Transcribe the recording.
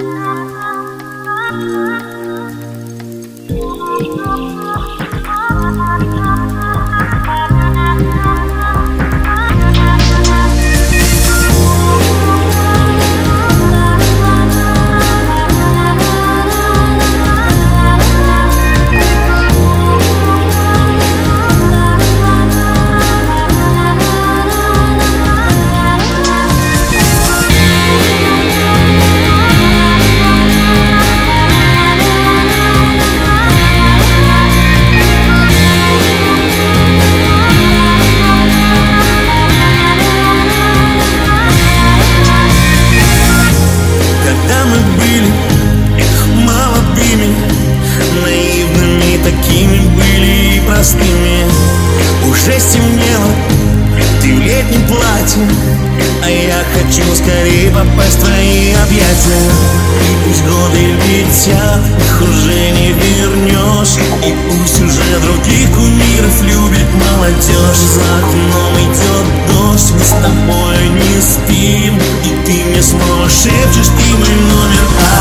Bye. не платье. А я хочу скорее попасть в твои объятия. Пусть годы летят, их уже не вернешь. И пусть уже других кумиров любит молодежь. За окном идет дождь, мы с тобой не спим. И ты мне сможешь, шепчешь, ты мой номер один.